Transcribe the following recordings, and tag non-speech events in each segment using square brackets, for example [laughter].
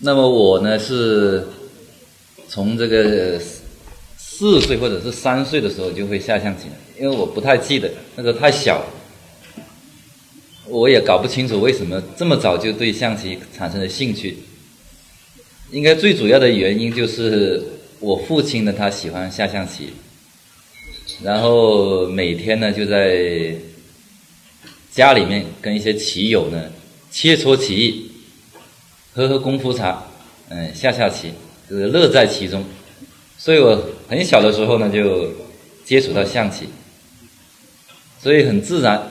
那么我呢是从这个四岁或者是三岁的时候就会下象棋，因为我不太记得那时候太小，我也搞不清楚为什么这么早就对象棋产生了兴趣。应该最主要的原因就是我父亲呢，他喜欢下象棋，然后每天呢就在家里面跟一些棋友呢切磋棋艺，喝喝功夫茶，嗯，下下棋，就是乐在其中。所以我很小的时候呢就接触到象棋，所以很自然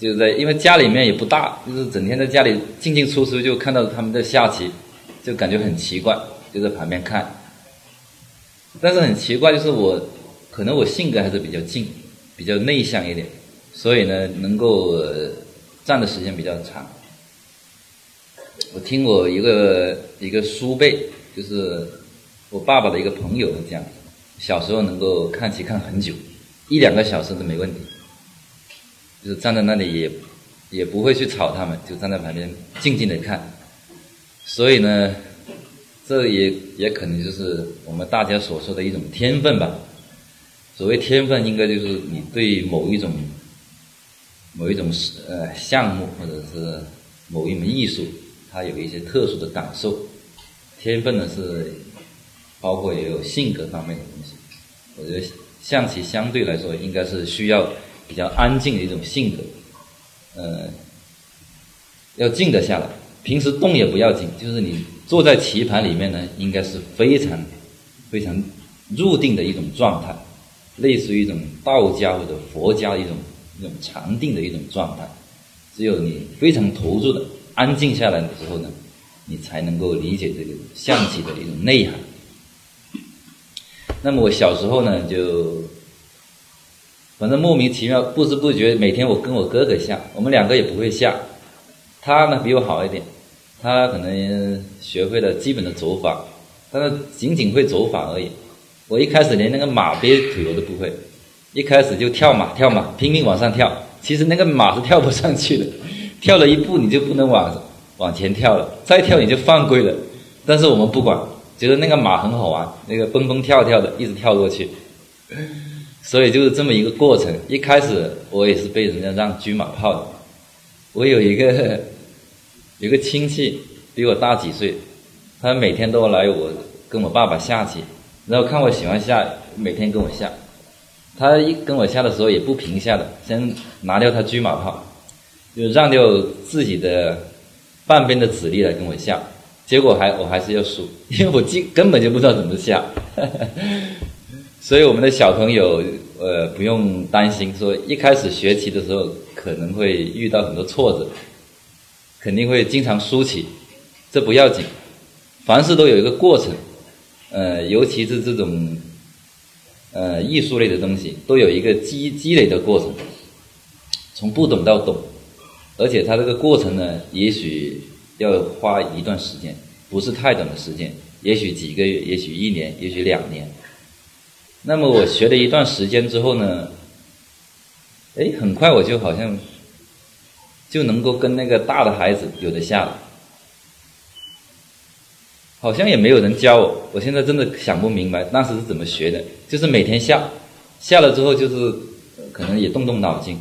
就在因为家里面也不大，就是整天在家里进进出出就看到他们在下棋。就感觉很奇怪，就在旁边看。但是很奇怪，就是我可能我性格还是比较静，比较内向一点，所以呢，能够站的时间比较长。我听我一个一个叔辈，就是我爸爸的一个朋友讲，小时候能够看棋看很久，一两个小时都没问题，就是站在那里也也不会去吵他们，就站在旁边静静的看。所以呢，这也也可能就是我们大家所说的一种天分吧。所谓天分，应该就是你对某一种某一种呃项目或者是某一门艺术，他有一些特殊的感受。天分呢是包括也有性格方面的东西。我觉得象棋相对来说应该是需要比较安静的一种性格，呃，要静得下来。平时动也不要紧，就是你坐在棋盘里面呢，应该是非常非常入定的一种状态，类似于一种道家或者佛家一种一种禅定的一种状态。只有你非常投入的安静下来的时候呢，你才能够理解这个象棋的一种内涵。那么我小时候呢，就反正莫名其妙，不知不觉每天我跟我哥哥下，我们两个也不会下，他呢比我好一点。他可能学会了基本的走法，但是仅仅会走法而已。我一开始连那个马憋腿我都不会，一开始就跳马跳马，拼命往上跳。其实那个马是跳不上去的，跳了一步你就不能往往前跳了，再跳你就犯规了。但是我们不管，觉得那个马很好玩，那个蹦蹦跳跳的一直跳过去，所以就是这么一个过程。一开始我也是被人家让车马炮的，我有一个。有个亲戚比我大几岁，他每天都来我跟我爸爸下棋，然后看我喜欢下，每天跟我下。他一跟我下的时候也不平下的，先拿掉他车马炮，就让掉自己的半边的子力来跟我下。结果还我还是要输，因为我根根本就不知道怎么下。[laughs] 所以我们的小朋友呃不用担心，说一开始学棋的时候可能会遇到很多挫折。肯定会经常输棋，这不要紧，凡事都有一个过程，呃，尤其是这种，呃，艺术类的东西，都有一个积积累的过程，从不懂到懂，而且它这个过程呢，也许要花一段时间，不是太短的时间，也许几个月，也许一年，也许两年。那么我学了一段时间之后呢，哎，很快我就好像。就能够跟那个大的孩子有的下了，好像也没有人教我。我现在真的想不明白当时是怎么学的，就是每天下，下了之后就是可能也动动脑筋。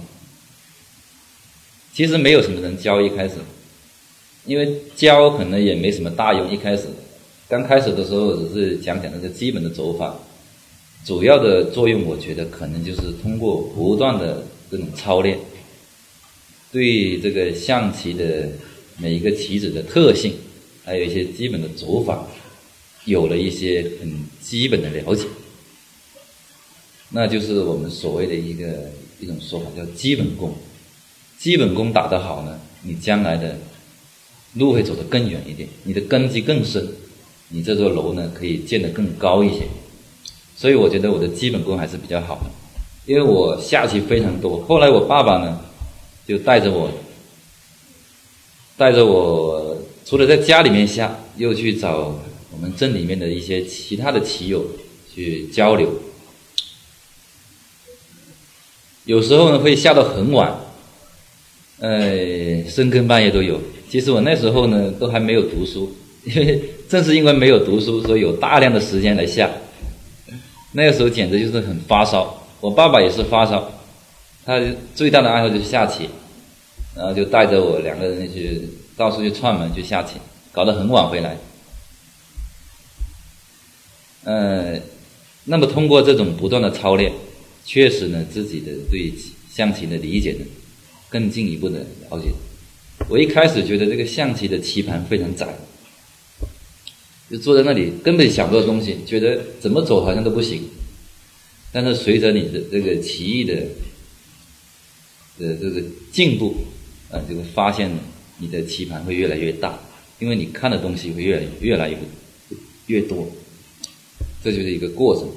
其实没有什么人教一开始，因为教可能也没什么大用。一开始刚开始的时候只是讲讲那些基本的走法，主要的作用我觉得可能就是通过不断的这种操练。对这个象棋的每一个棋子的特性，还有一些基本的走法，有了一些很基本的了解，那就是我们所谓的一个一种说法，叫基本功。基本功打得好呢，你将来的路会走得更远一点，你的根基更深，你这座楼呢可以建得更高一些。所以我觉得我的基本功还是比较好的，因为我下棋非常多。后来我爸爸呢。就带着我，带着我，除了在家里面下，又去找我们镇里面的一些其他的棋友去交流。有时候呢会下到很晚，呃，深更半夜都有。其实我那时候呢都还没有读书，因为正是因为没有读书，所以有大量的时间来下。那个时候简直就是很发烧，我爸爸也是发烧，他最大的爱好就是下棋，然后就带着我两个人去到处去串门去下棋，搞得很晚回来。嗯，那么通过这种不断的操练，确实呢，自己的对象棋的理解呢，更进一步的了解。我一开始觉得这个象棋的棋盘非常窄，就坐在那里根本想不到东西，觉得怎么走好像都不行。但是随着你的这个棋艺的的这个进步，啊，就会发现你的棋盘会越来越大，因为你看的东西会越来越来越越多，这就是一个过程。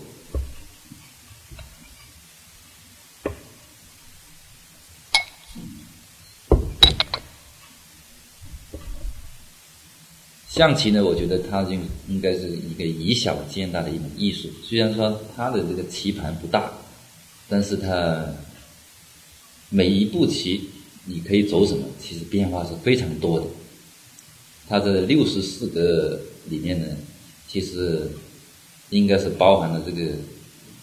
象棋呢，我觉得它就应该是一个以小见大的一门艺术。虽然说它的这个棋盘不大，但是它每一步棋你可以走什么，其实变化是非常多的。它的六十四个里面呢，其实应该是包含了这个《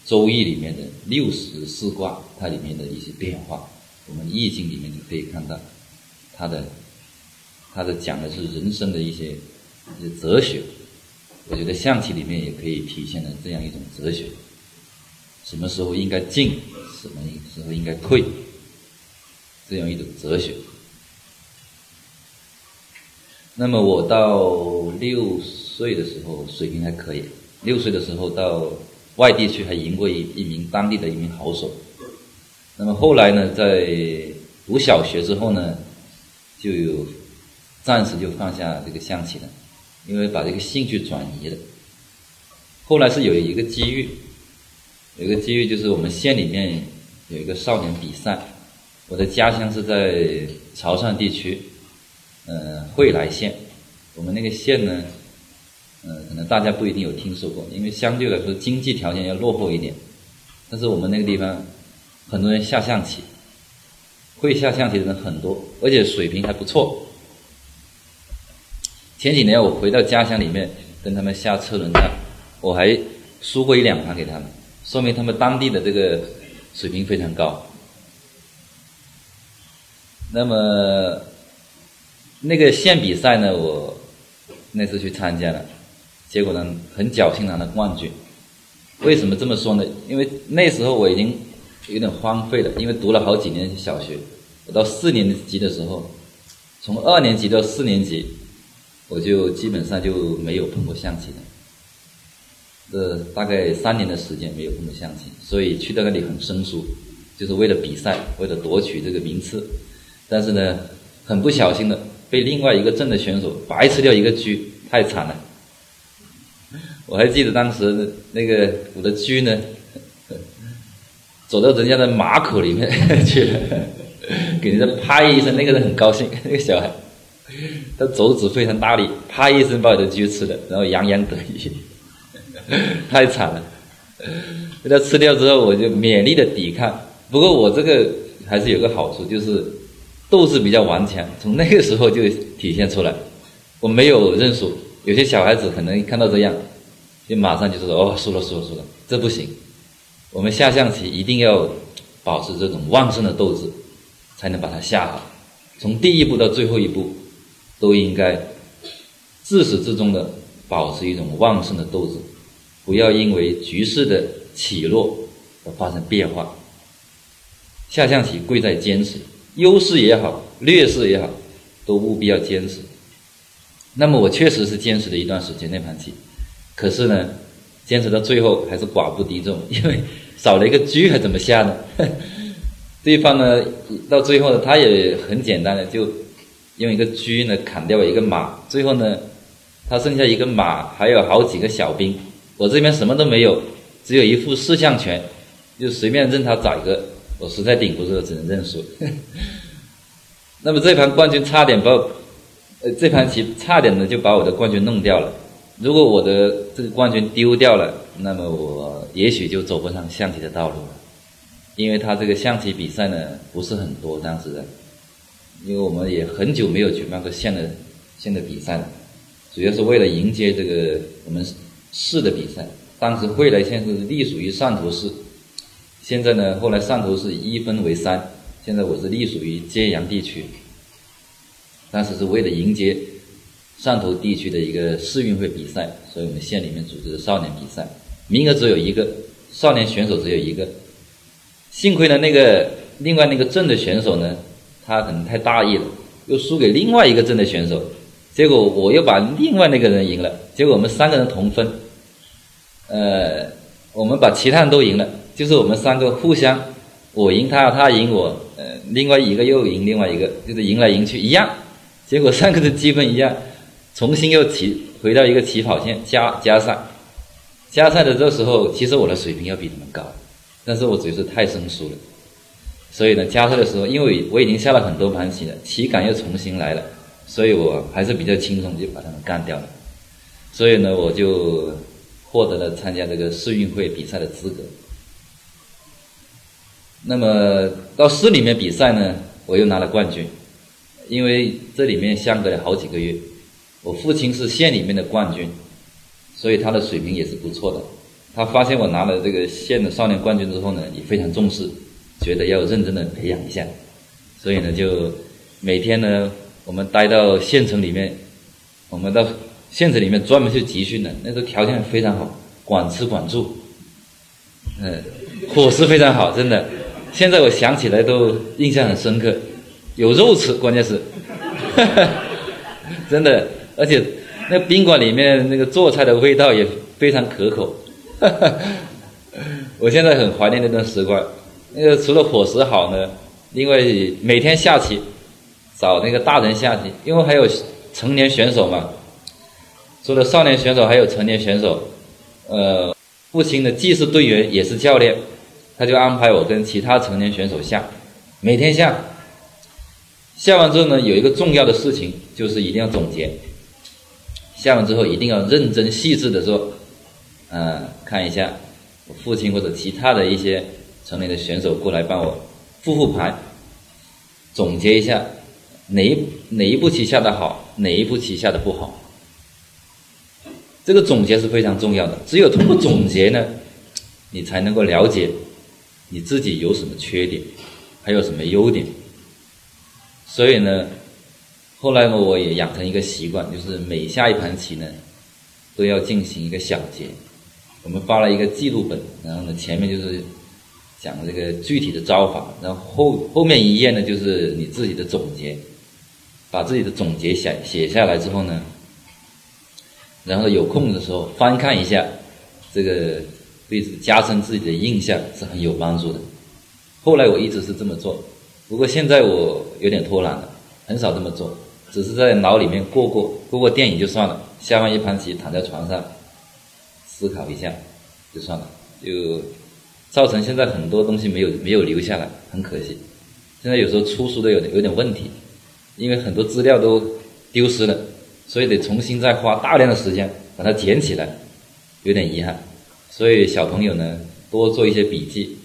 周易》里面的六十四卦，它里面的一些变化。我们《易经》里面就可以看到，它的它的讲的是人生的一些。哲学，我觉得象棋里面也可以体现了这样一种哲学：什么时候应该进，什么时候应该退，这样一种哲学。那么我到六岁的时候水平还可以，六岁的时候到外地去还赢过一一名当地的一名好手。那么后来呢，在读小学之后呢，就有暂时就放下这个象棋了。因为把这个兴趣转移了，后来是有一个机遇，有一个机遇就是我们县里面有一个少年比赛，我的家乡是在潮汕地区，嗯，惠来县，我们那个县呢，嗯，可能大家不一定有听说过，因为相对来说经济条件要落后一点，但是我们那个地方很多人下象棋，会下象棋的人很多，而且水平还不错。前几年我回到家乡里面跟他们下车轮战，我还输过一两盘给他们，说明他们当地的这个水平非常高。那么那个县比赛呢，我那次去参加了，结果呢很侥幸拿了冠军。为什么这么说呢？因为那时候我已经有点荒废了，因为读了好几年小学，我到四年级的时候，从二年级到四年级。我就基本上就没有碰过象棋了，这大概三年的时间没有碰过象棋，所以去到那里很生疏，就是为了比赛，为了夺取这个名次。但是呢，很不小心的被另外一个镇的选手白吃掉一个车，太惨了。[laughs] 我还记得当时那个我的车呢，[laughs] 走到人家的马口里面去了，[laughs] 给人家拍一声，那个人很高兴，那个小孩。[laughs] 他肘子非常大力，啪一声把我的鸡吃了，然后洋洋得意，[laughs] 太惨了。被他吃掉之后，我就勉力的抵抗。不过我这个还是有个好处，就是斗志比较顽强，从那个时候就体现出来。我没有认输，有些小孩子可能看到这样，就马上就说：“哦，输了，输了，输了。”这不行。我们下象棋一定要保持这种旺盛的斗志，才能把它下好。从第一步到最后一步。都应该自始至终的保持一种旺盛的斗志，不要因为局势的起落而发生变化。下象棋贵在坚持，优势也好，劣势也好，都务必要坚持。那么我确实是坚持了一段时间那盘棋，可是呢，坚持到最后还是寡不敌众，因为少了一个车还怎么下呢？[laughs] 对方呢，到最后呢，他也很简单的就。用一个车呢砍掉一个马，最后呢，他剩下一个马，还有好几个小兵，我这边什么都没有，只有一副四象拳，就随便任他宰个，我实在顶不住，只能认输。[laughs] 那么这盘冠军差点把，呃，这盘棋差点呢就把我的冠军弄掉了。如果我的这个冠军丢掉了，那么我也许就走不上象棋的道路了，因为他这个象棋比赛呢不是很多，当时的。因为我们也很久没有举办过县的县的比赛了，主要是为了迎接这个我们市的比赛。当时惠来县是隶属于汕头市，现在呢，后来汕头市一分为三，现在我是隶属于揭阳地区。当时是为了迎接汕头地区的一个市运会比赛，所以我们县里面组织的少年比赛，名额只有一个，少年选手只有一个。幸亏呢，那个另外那个镇的选手呢，他可能太大意了，又输给另外一个镇的选手，结果我又把另外那个人赢了，结果我们三个人同分。呃，我们把其他人都赢了，就是我们三个互相，我赢他，他赢我，呃，另外一个又赢另外一个，就是赢来赢去一样。结果三个的积分一样，重新又起回到一个起跑线加加赛，加赛的这时候，其实我的水平要比他们高，但是我只是太生疏了，所以呢，加赛的时候，因为我已经下了很多盘棋了，棋感又重新来了，所以我还是比较轻松就把他们干掉了，所以呢，我就获得了参加这个市运会比赛的资格。那么到市里面比赛呢，我又拿了冠军。因为这里面相隔了好几个月，我父亲是县里面的冠军，所以他的水平也是不错的。他发现我拿了这个县的少年冠军之后呢，也非常重视，觉得要认真的培养一下，所以呢，就每天呢，我们待到县城里面，我们到县城里面专门去集训的，那时候条件非常好，管吃管住，嗯，伙食非常好，真的，现在我想起来都印象很深刻。有肉吃，关键是，[laughs] 真的，而且那宾馆里面那个做菜的味道也非常可口，[laughs] 我现在很怀念那段时光。那个除了伙食好呢，另外每天下棋，找那个大人下棋，因为还有成年选手嘛。除了少年选手，还有成年选手。呃，父亲呢既是队员也是教练，他就安排我跟其他成年选手下，每天下。下完之后呢，有一个重要的事情，就是一定要总结。下完之后一定要认真细致的说，嗯，看一下父亲或者其他的一些城里的选手过来帮我复复盘，总结一下哪一哪一步棋下的好，哪一步棋下的不好。这个总结是非常重要的，只有通过总结呢，你才能够了解你自己有什么缺点，还有什么优点。所以呢，后来呢，我也养成一个习惯，就是每下一盘棋呢，都要进行一个小结。我们发了一个记录本，然后呢，前面就是讲这个具体的招法，然后后后面一页呢，就是你自己的总结。把自己的总结写写下来之后呢，然后有空的时候翻看一下，这个对加深自己的印象是很有帮助的。后来我一直是这么做。不过现在我有点偷懒了，很少这么做，只是在脑里面过过过过电影就算了。下完一盘棋，躺在床上思考一下就算了，就造成现在很多东西没有没有留下来，很可惜。现在有时候出书都有点有点问题，因为很多资料都丢失了，所以得重新再花大量的时间把它捡起来，有点遗憾。所以小朋友呢，多做一些笔记，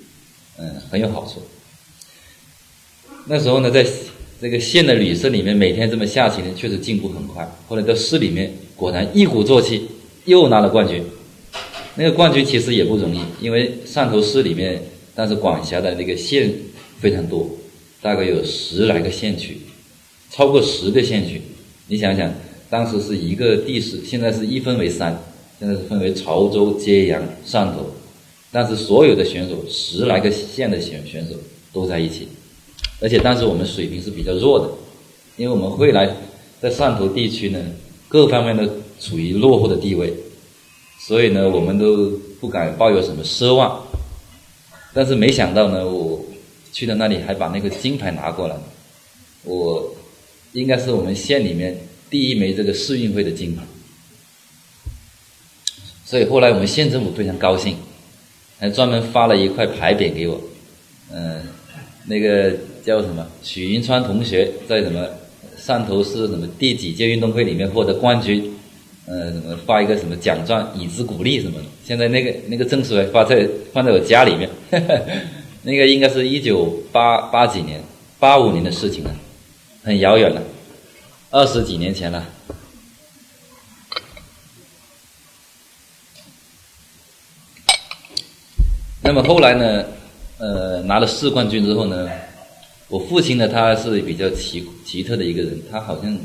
嗯，很有好处。那时候呢，在这个县的旅社里面，每天这么下棋呢，确实进步很快。后来到市里面，果然一鼓作气，又拿了冠军。那个冠军其实也不容易，因为汕头市里面，但是管辖的那个县非常多，大概有十来个县区，超过十个县区。你想想，当时是一个地市，现在是一分为三，现在是分为潮州、揭阳、汕头，但是所有的选手，十来个县的选选手都在一起。而且当时我们水平是比较弱的，因为我们会来在汕头地区呢，各方面都处于落后的地位，所以呢，我们都不敢抱有什么奢望。但是没想到呢，我去到那里还把那个金牌拿过来，我应该是我们县里面第一枚这个市运会的金牌。所以后来我们县政府非常高兴，还专门发了一块牌匾给我，嗯，那个。叫什么？许云川同学在什么汕头市什么第几届运动会里面获得冠军？嗯发一个什么奖状以资鼓励什么的。现在那个那个证书还发在放在我家里面。[laughs] 那个应该是一九八八几年八五年的事情了很遥远了二十几年前了。那么后来呢呃拿了世冠军之后呢我父亲呢他是比较奇奇特的一个人他好像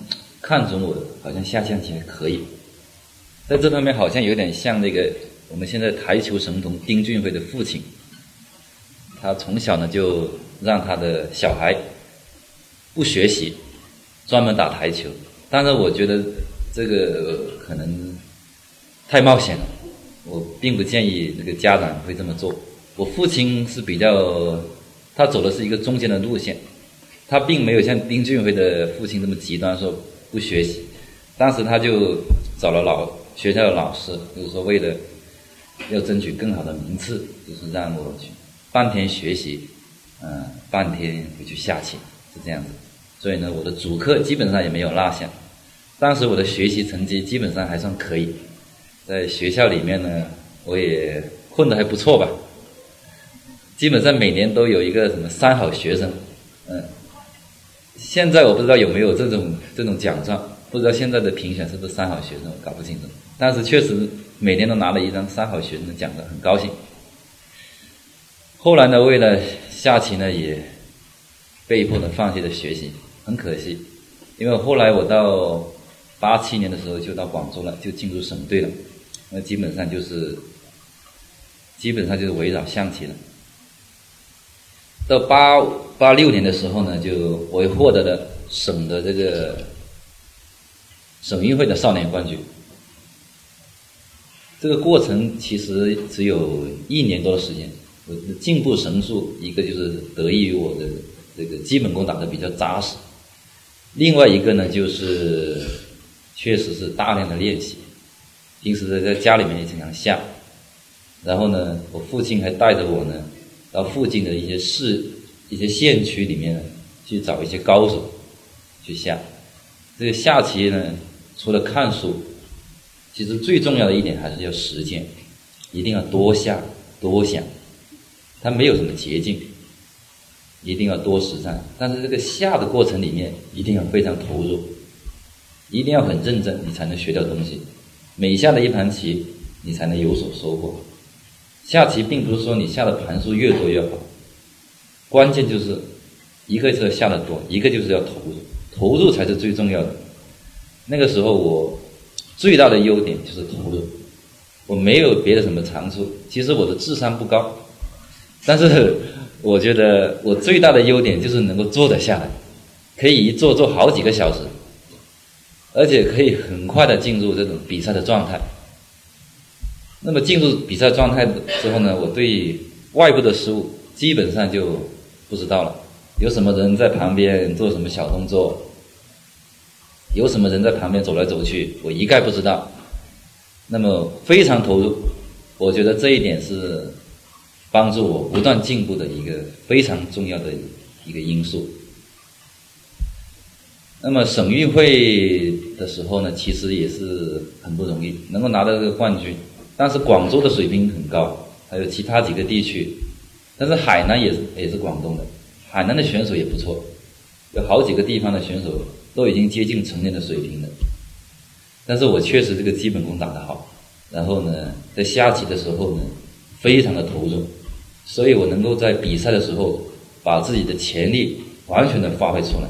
看准我好像下象棋还可以。在这方面好像有点像那个我们现在台球神童丁俊晖的父亲，他从小呢就让他的小孩不学习，专门打台球，但是我觉得这个可能太冒险了。我并不建议那个家长会这么做。我父亲是比较，他走的是一个中间的路线，他并没有像丁俊晖的父亲这么极端，说不学习。当时他就找了老学校的老师，就是说为了要争取更好的名次，就是让我去半天学习，嗯，半天回去下棋，是这样子。所以呢，我的主课基本上也没有落下。当时我的学习成绩基本上还算可以。在学校里面呢，我也混得还不错吧。基本上每年都有一个什么三好学生，嗯。现在我不知道有没有这种这种奖状，不知道现在的评选是不是三好学生，搞不清楚。但是确实每年都拿了一张三好学生的奖状，很高兴。后来呢，为了下棋呢，也被迫的放弃了学习，很可惜。因为后来我到八七年的时候就到广州了，就进入省队了。那基本上就是，基本上就是围绕象棋了。到八八六年的时候呢，就我获得了省的这个省运会的少年冠军。这个过程其实只有一年多的时间，我的进步神速。一个就是得益于我的这个基本功打得比较扎实，另外一个呢就是确实是大量的练习。平时在家里面也经常下，然后呢，我父亲还带着我呢，到附近的一些市、一些县区里面去找一些高手去下。这个下棋呢，除了看书，其实最重要的一点还是要实践，一定要多下多想。它没有什么捷径，一定要多实战。但是这个下的过程里面，一定要非常投入，一定要很认真，你才能学到东西。每下的一盘棋，你才能有所收获。下棋并不是说你下的盘数越多越好，关键就是一个是要下的多，一个就是要投入，投入才是最重要的。那个时候我最大的优点就是投入，我没有别的什么长处。其实我的智商不高，但是我觉得我最大的优点就是能够坐得下来，可以一坐坐好几个小时。而且可以很快的进入这种比赛的状态。那么进入比赛状态之后呢，我对外部的事物基本上就不知道了。有什么人在旁边做什么小动作，有什么人在旁边走来走去，我一概不知道。那么非常投入，我觉得这一点是帮助我不断进步的一个非常重要的一个因素。那么省运会的时候呢，其实也是很不容易，能够拿到这个冠军。但是广州的水平很高，还有其他几个地区，但是海南也是也是广东的，海南的选手也不错，有好几个地方的选手都已经接近成年的水平了。但是我确实这个基本功打得好，然后呢，在下棋的时候呢，非常的投入，所以我能够在比赛的时候把自己的潜力完全的发挥出来。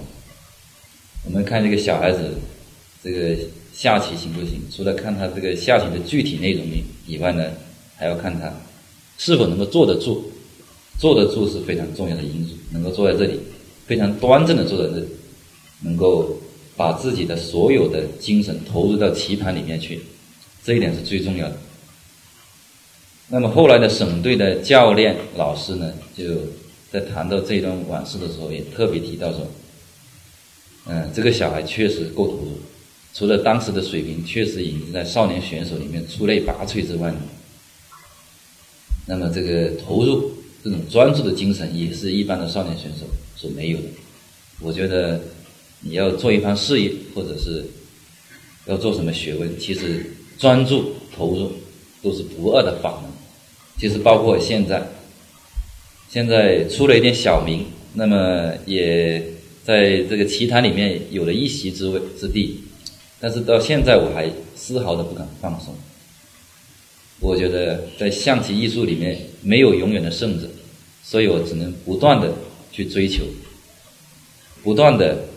我们看这个小孩子，这个下棋行不行？除了看他这个下棋的具体内容以外呢，还要看他是否能够坐得住。坐得住是非常重要的因素。能够坐在这里，非常端正的坐在这里，能够把自己的所有的精神投入到棋盘里面去，这一点是最重要的。那么后来的省队的教练老师呢，就在谈到这段往事的时候，也特别提到说。嗯，这个小孩确实够投入，除了当时的水平确实已经在少年选手里面出类拔萃之外，那么这个投入、这种专注的精神也是一般的少年选手所没有的。我觉得你要做一番事业，或者是要做什么学问，其实专注投入都是不二的法门。其实包括现在，现在出了一点小名，那么也。在这个棋坛里面有了一席之位之地，但是到现在我还丝毫的不敢放松。我觉得在象棋艺术里面没有永远的胜者，所以我只能不断的去追求，不断的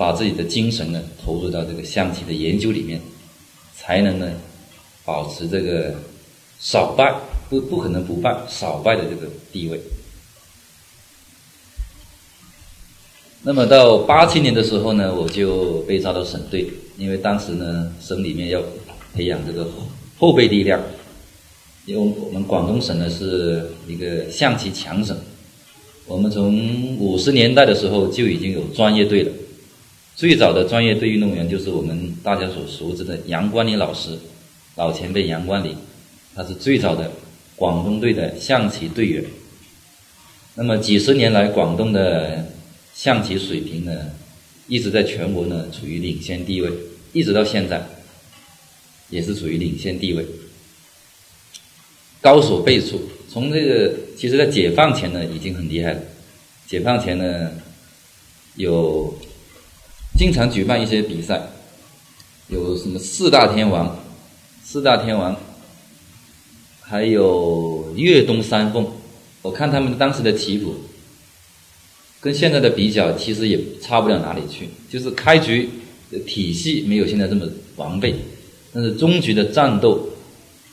把自己的精神呢投入到这个象棋的研究里面，才能呢保持这个少败不不可能不败少败的这个地位。那么到八七年的时候呢，我就被招到省队，因为当时呢省里面要培养这个后备力量，因为我们广东省呢是一个象棋强省，我们从五十年代的时候就已经有专业队了，最早的专业队运动员就是我们大家所熟知的杨冠林老师，老前辈杨冠林，他是最早的广东队的象棋队员。那么几十年来，广东的象棋水平呢，一直在全国呢处于领先地位，一直到现在，也是处于领先地位，高手辈出。从这个，其实，在解放前呢，已经很厉害了。解放前呢，有经常举办一些比赛，有什么四大天王，四大天王，还有粤东三凤。我看他们当时的棋谱。跟现在的比较，其实也差不了哪里去。就是开局的体系没有现在这么完备，但是中局的战斗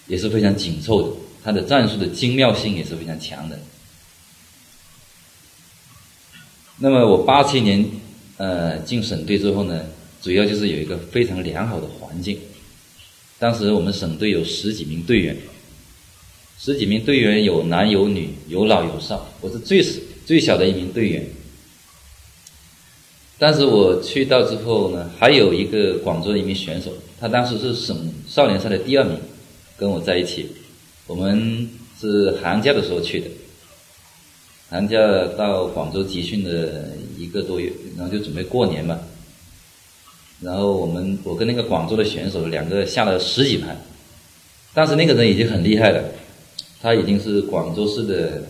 也是非常紧凑的，它的战术的精妙性也是非常强的。那么我八七年呃进省队之后呢，主要就是有一个非常良好的环境。当时我们省队有十几名队员，十几名队员有男有女，有老有少，我是最最小的一名队员。但是我去到之后呢，还有一个广州的一名选手，他当时是省少年赛的第二名，跟我在一起。我们是寒假的时候去的，寒假到广州集训了一个多月，然后就准备过年嘛。然后我们我跟那个广州的选手两个下了十几盘，当时那个人已经很厉害了，他已经是广州市的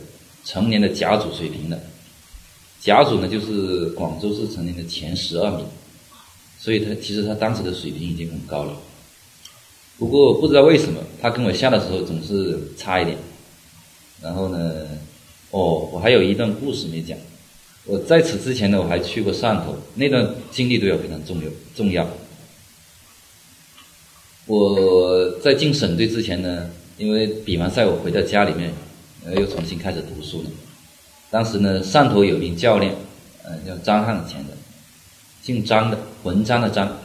成年的甲组水平了。甲组呢，就是广州市成年的前十二名，所以他其实他当时的水平已经很高了。不过不知道为什么，他跟我下的时候总是差一点。然后呢，哦，我还有一段故事没讲。我在此之前呢，我还去过汕头，那段经历对我非常重要。重要。我在进省队之前呢，因为比完赛我回到家里面，呃，又重新开始读书了。当时呢，汕头有名教练，呃，叫张汉前的，姓张的，文章的张。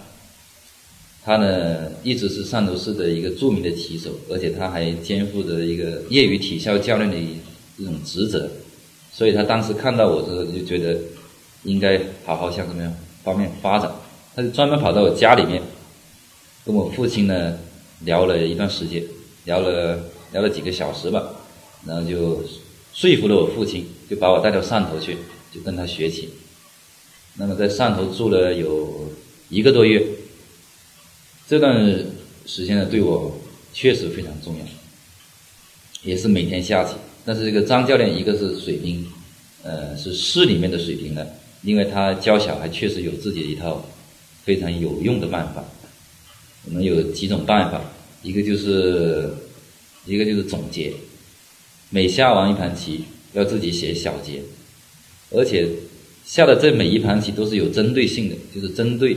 他呢，一直是汕头市的一个著名的棋手，而且他还肩负着一个业余体校教练的这种职责。所以他当时看到我之后，就觉得应该好好向这么方面发展。他就专门跑到我家里面，跟我父亲呢聊了一段时间，聊了聊了几个小时吧，然后就。说服了我父亲，就把我带到汕头去，就跟他学习。那么在汕头住了有一个多月，这段时间呢，对我确实非常重要，也是每天下棋。但是这个张教练，一个是水平，呃，是市里面的水平的，因为他教小孩确实有自己的一套非常有用的办法。我们有几种办法，一个就是，一个就是总结。每下完一盘棋，要自己写小结，而且下的这每一盘棋都是有针对性的，就是针对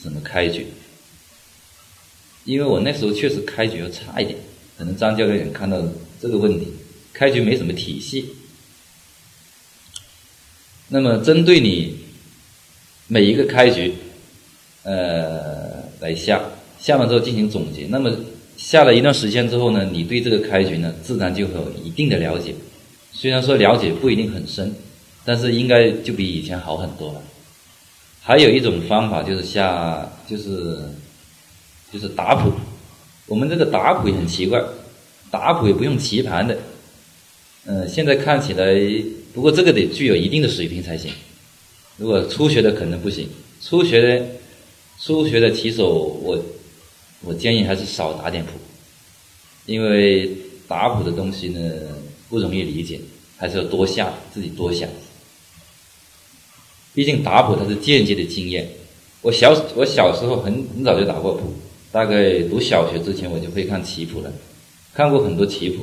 什么开局。因为我那时候确实开局要差一点，可能张教练也看到这个问题，开局没什么体系。那么针对你每一个开局，呃，来下，下完之后进行总结，那么。下了一段时间之后呢，你对这个开局呢，自然就有一定的了解。虽然说了解不一定很深，但是应该就比以前好很多了。还有一种方法就是下，就是就是打谱。我们这个打谱也很奇怪，打谱也不用棋盘的。嗯，现在看起来，不过这个得具有一定的水平才行。如果初学的可能不行，初学的初学的棋手我。我建议还是少打点谱，因为打谱的东西呢不容易理解，还是要多下自己多想。毕竟打谱它是间接的经验。我小我小时候很很早就打过谱，大概读小学之前我就会看棋谱了。看过很多棋谱，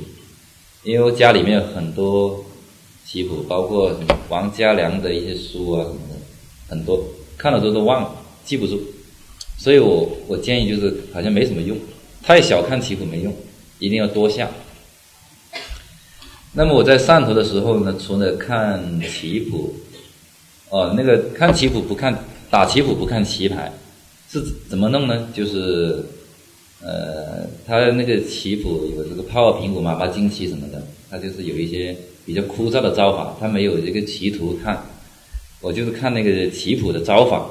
因为我家里面很多棋谱，包括王家良的一些书啊什么的，很多看了都都忘了，记不住。所以我我建议就是好像没什么用，太小看棋谱没用，一定要多下。那么我在上头的时候呢，除了看棋谱，哦，那个看棋谱不看打棋谱不看棋牌，是怎么弄呢？就是，呃，他那个棋谱有这个炮二平五马八进七什么的，他就是有一些比较枯燥的招法，他没有这个棋图看，我就是看那个棋谱的招法，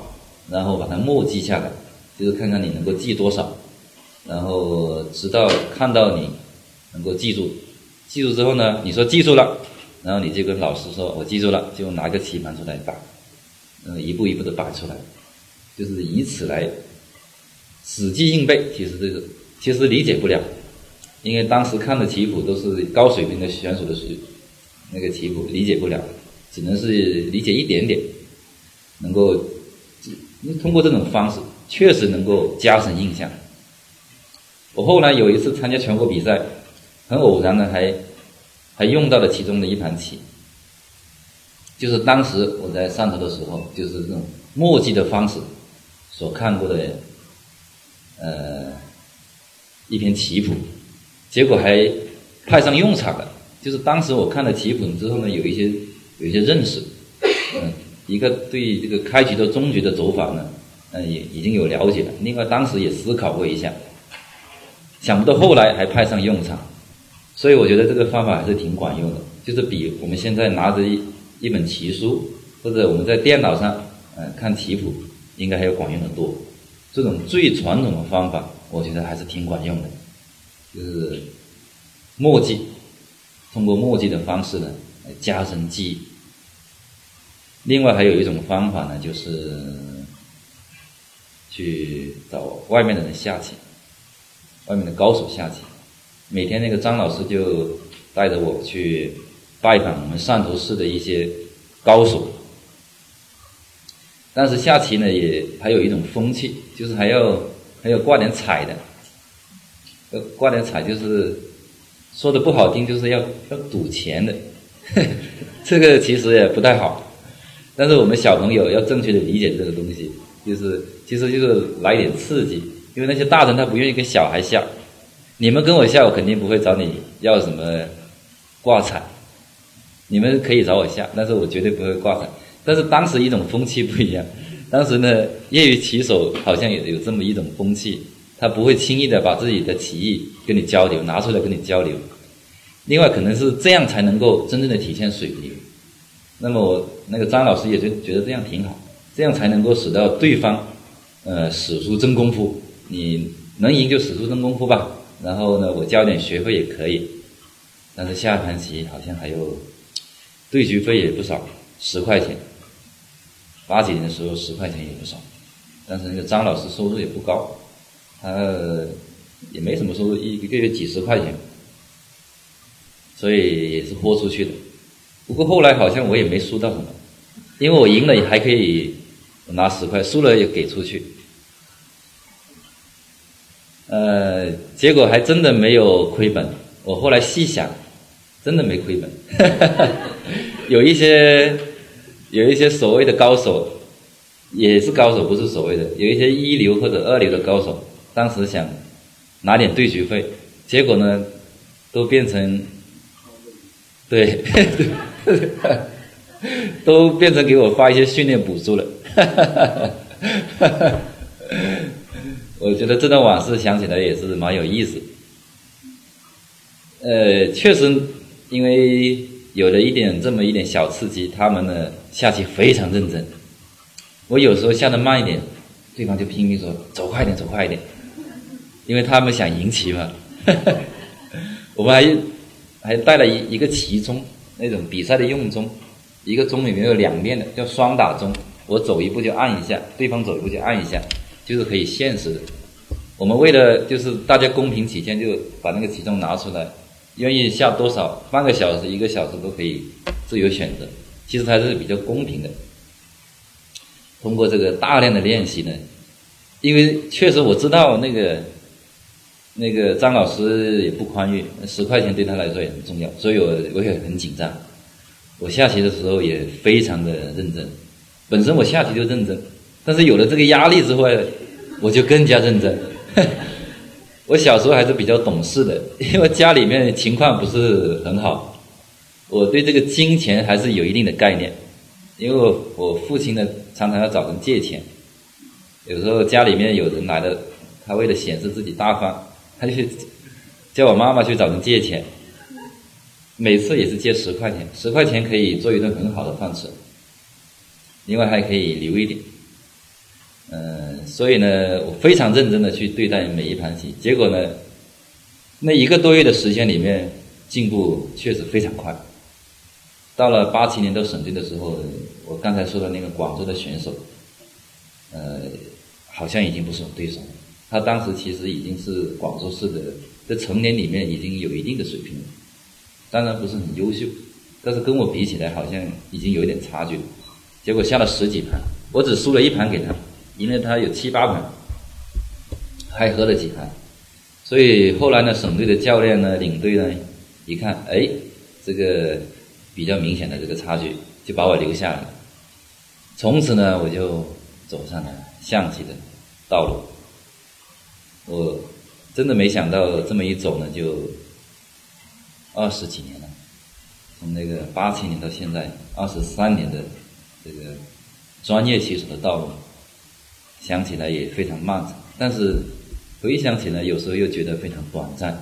然后把它默记下来，就是看看你能够记多少，然后直到看到你能够记住。记住之后呢，你说记住了，然后你就跟老师说，我记住了，就拿个棋盘出来打，嗯，一步一步的摆出来，就是以此来死记硬背。其实这个其实理解不了，因为当时看的棋谱都是高水平的选手的水，那个棋谱理解不了，只能是理解一点点，能够通过这种方式确实能够加深印象。我后来有一次参加全国比赛。很偶然的，还还用到了其中的一盘棋，就是当时我在上头的时候，就是这种墨迹的方式所看过的，呃，一篇棋谱，结果还派上用场了。就是当时我看了棋谱之后呢，有一些有一些认识，嗯，一个对这个开局到终局的走法呢，嗯，也已经有了解了。另外，当时也思考过一下，想不到后来还派上用场。所以我觉得这个方法还是挺管用的，就是比我们现在拿着一一本棋书，或者我们在电脑上，嗯，看棋谱，应该还要管用的多。这种最传统的方法，我觉得还是挺管用的，就是墨迹，通过墨迹的方式呢，来加深记忆。另外还有一种方法呢，就是去找外面的人下棋，外面的高手下棋。每天那个张老师就带着我去拜访我们汕头市的一些高手，但是下棋呢也还有一种风气，就是还要还要挂点彩的，要挂点彩就是说的不好听，就是要要赌钱的，[laughs] 这个其实也不太好，但是我们小朋友要正确的理解这个东西，就是其实就是来点刺激，因为那些大人他不愿意跟小孩下。你们跟我下，我肯定不会找你要什么挂彩。你们可以找我下，但是我绝对不会挂彩。但是当时一种风气不一样，当时呢，业余棋手好像也有这么一种风气，他不会轻易的把自己的棋艺跟你交流，拿出来跟你交流。另外，可能是这样才能够真正的体现水平。那么我那个张老师也就觉得这样挺好，这样才能够使到对方，呃，使出真功夫。你能赢就使出真功夫吧。然后呢，我交点学费也可以，但是下盘棋好像还有对局费也不少，十块钱。八几年的时候十块钱也不少，但是那个张老师收入也不高，他也没什么收入，一一个月几十块钱，所以也是豁出去的。不过后来好像我也没输到什么，因为我赢了也还可以拿十块，输了也给出去。呃，结果还真的没有亏本。我后来细想，真的没亏本。[laughs] 有一些有一些所谓的高手，也是高手，不是所谓的。有一些一流或者二流的高手，当时想拿点对局费，结果呢，都变成对，[laughs] 都变成给我发一些训练补助了。[laughs] 我觉得这段往事想起来也是蛮有意思。呃，确实，因为有了一点这么一点小刺激，他们呢下棋非常认真。我有时候下的慢一点，对方就拼命说走快点，走快一点，因为他们想赢棋嘛。[laughs] 我们还还带了一一个棋钟，那种比赛的用钟，一个钟里面有两面的，叫双打钟。我走一步就按一下，对方走一步就按一下。就是可以现实的，我们为了就是大家公平起见，就把那个棋钟拿出来，愿意下多少，半个小时、一个小时都可以自由选择。其实还是比较公平的。通过这个大量的练习呢，因为确实我知道那个那个张老师也不宽裕，十块钱对他来说也很重要，所以我我也很紧张。我下棋的时候也非常的认真，本身我下棋就认真，但是有了这个压力之后，我就更加认真。[laughs] 我小时候还是比较懂事的，因为家里面情况不是很好，我对这个金钱还是有一定的概念。因为我父亲呢常常要找人借钱，有时候家里面有人来了，他为了显示自己大方，他就叫我妈妈去找人借钱。每次也是借十块钱，十块钱可以做一顿很好的饭吃，另外还可以留一点。嗯，所以呢，我非常认真的去对待每一盘棋。结果呢，那一个多月的时间里面，进步确实非常快。到了八七年到省队的时候，我刚才说的那个广州的选手，呃，好像已经不是我对手。他当时其实已经是广州市的，在成年里面已经有一定的水平了。当然不是很优秀，但是跟我比起来，好像已经有一点差距了。结果下了十几盘，我只输了一盘给他，赢了他有七八盘，还喝了几盘。所以后来呢，省队的教练呢，领队呢，一看，哎，这个比较明显的这个差距，就把我留下了。从此呢，我就走上了象棋的道路。我真的没想到这么一走呢，就。二十几年了，从那个八七年到现在，二十三年的这个专业棋手的道路，想起来也非常漫长。但是回想起来，有时候又觉得非常短暂。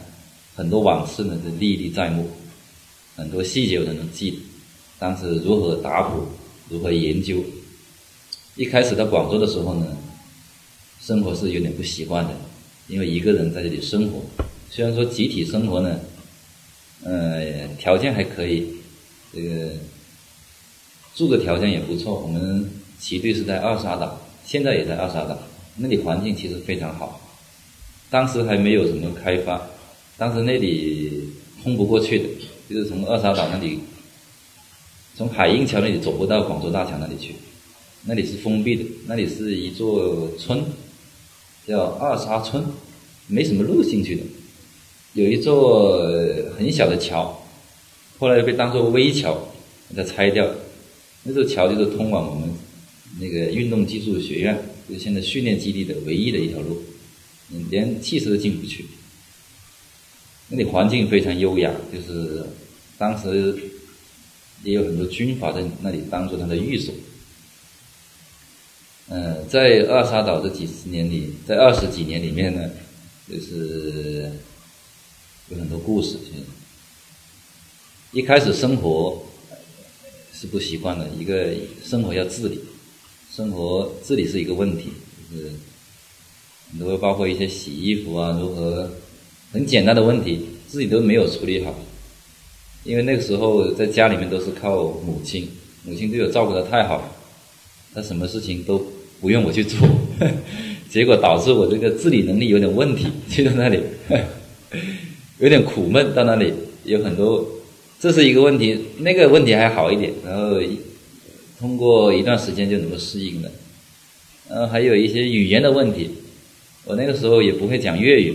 很多往事呢，都历历在目，很多细节我都能记得。当时如何打谱，如何研究。一开始到广州的时候呢，生活是有点不习惯的，因为一个人在这里生活，虽然说集体生活呢。呃，条件还可以，这个住的条件也不错。我们旗队是在二沙岛，现在也在二沙岛，那里环境其实非常好。当时还没有什么开发，当时那里通不过去的，就是从二沙岛那里，从海印桥那里走不到广州大桥那里去，那里是封闭的，那里是一座村，叫二沙村，没什么路进去的。有一座很小的桥，后来被当做危桥，把它拆掉。那座桥就是通往我们那个运动技术学院，就是现在训练基地的唯一的一条路，连汽车都进不去。那里环境非常优雅，就是当时也有很多军阀在那里当做他的寓所。嗯，在二沙岛这几十年里，在二十几年里面呢，就是。有很多故事，一开始生活是不习惯的，一个生活要自理，生活自理是一个问题，就是很多包括一些洗衣服啊，如何很简单的问题，自己都没有处理好，因为那个时候在家里面都是靠母亲，母亲对我照顾的太好，她什么事情都不用我去做，[laughs] 结果导致我这个自理能力有点问题，就在那里。有点苦闷，到那里有很多，这是一个问题，那个问题还好一点，然后通过一段时间就能够适应了。然后还有一些语言的问题，我那个时候也不会讲粤语，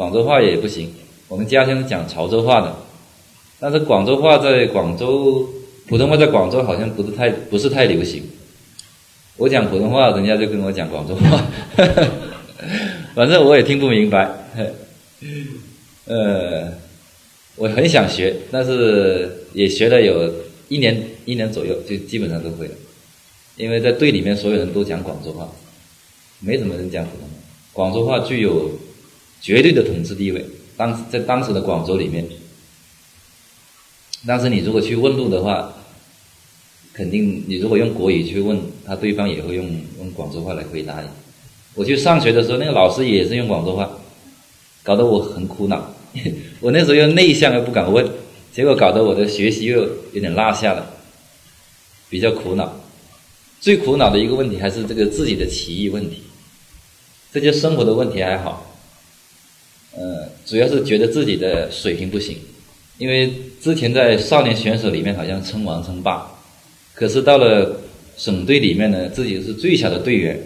广州话也不行。我们家乡是讲潮州话的，但是广州话在广州，普通话在广州好像不是太不是太流行。我讲普通话，人家就跟我讲广州话，哈 [laughs] 哈反正我也听不明白。[laughs] 呃，我很想学，但是也学了有一年一年左右，就基本上都会了。因为在队里面，所有人都讲广州话，没什么人讲普通话。广州话具有绝对的统治地位。当在当时的广州里面，当时你如果去问路的话，肯定你如果用国语去问他，对方也会用用广州话来回答你。我去上学的时候，那个老师也是用广州话，搞得我很苦恼。[laughs] 我那时候又内向又不敢问，结果搞得我的学习又有点落下了，比较苦恼。最苦恼的一个问题还是这个自己的棋艺问题，这些生活的问题还好，呃，主要是觉得自己的水平不行，因为之前在少年选手里面好像称王称霸，可是到了省队里面呢，自己是最小的队员，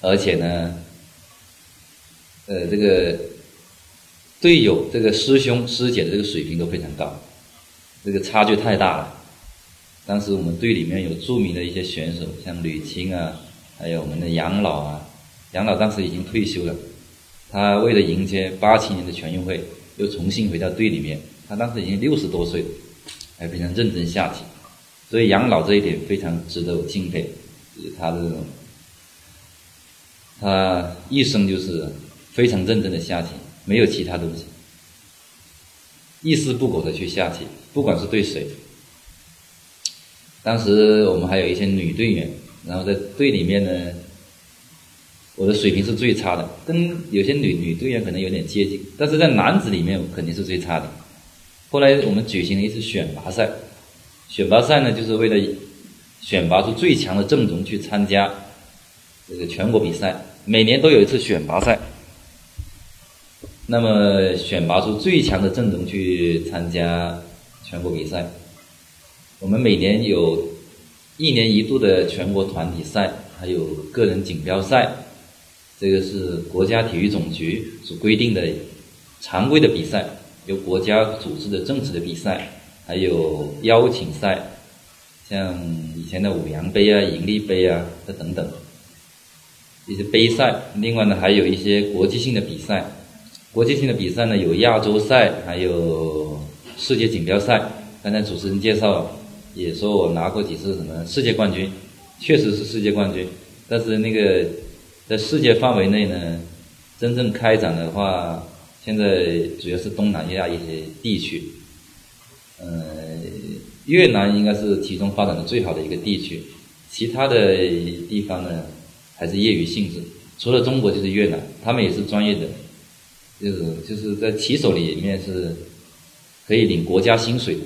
而且呢。呃，这个队友、这个师兄师姐的这个水平都非常高，这个差距太大了。当时我们队里面有著名的一些选手，像吕青啊，还有我们的杨老啊。杨老当时已经退休了，他为了迎接八七年的全运会，又重新回到队里面。他当时已经六十多岁了，还非常认真下棋。所以养老这一点非常值得我敬佩，他这种，他一生就是非常认真的下棋，没有其他东西，一丝不苟的去下棋，不管是对谁。当时我们还有一些女队员，然后在队里面呢，我的水平是最差的，跟有些女女队员可能有点接近，但是在男子里面肯定是最差的。后来我们举行了一次选拔赛。选拔赛呢，就是为了选拔出最强的阵容去参加这个全国比赛。每年都有一次选拔赛，那么选拔出最强的阵容去参加全国比赛。我们每年有一年一度的全国团体赛，还有个人锦标赛，这个是国家体育总局所规定的常规的比赛，由国家组织的正式的比赛。还有邀请赛，像以前的五羊杯啊、盈利杯啊，这等等一些杯赛。另外呢，还有一些国际性的比赛。国际性的比赛呢，有亚洲赛，还有世界锦标赛。刚才主持人介绍也说我拿过几次什么世界冠军，确实是世界冠军。但是那个在世界范围内呢，真正开展的话，现在主要是东南亚一些地区。呃，越南应该是其中发展的最好的一个地区，其他的地方呢还是业余性质。除了中国就是越南，他们也是专业的，就是就是在棋手里面是可以领国家薪水。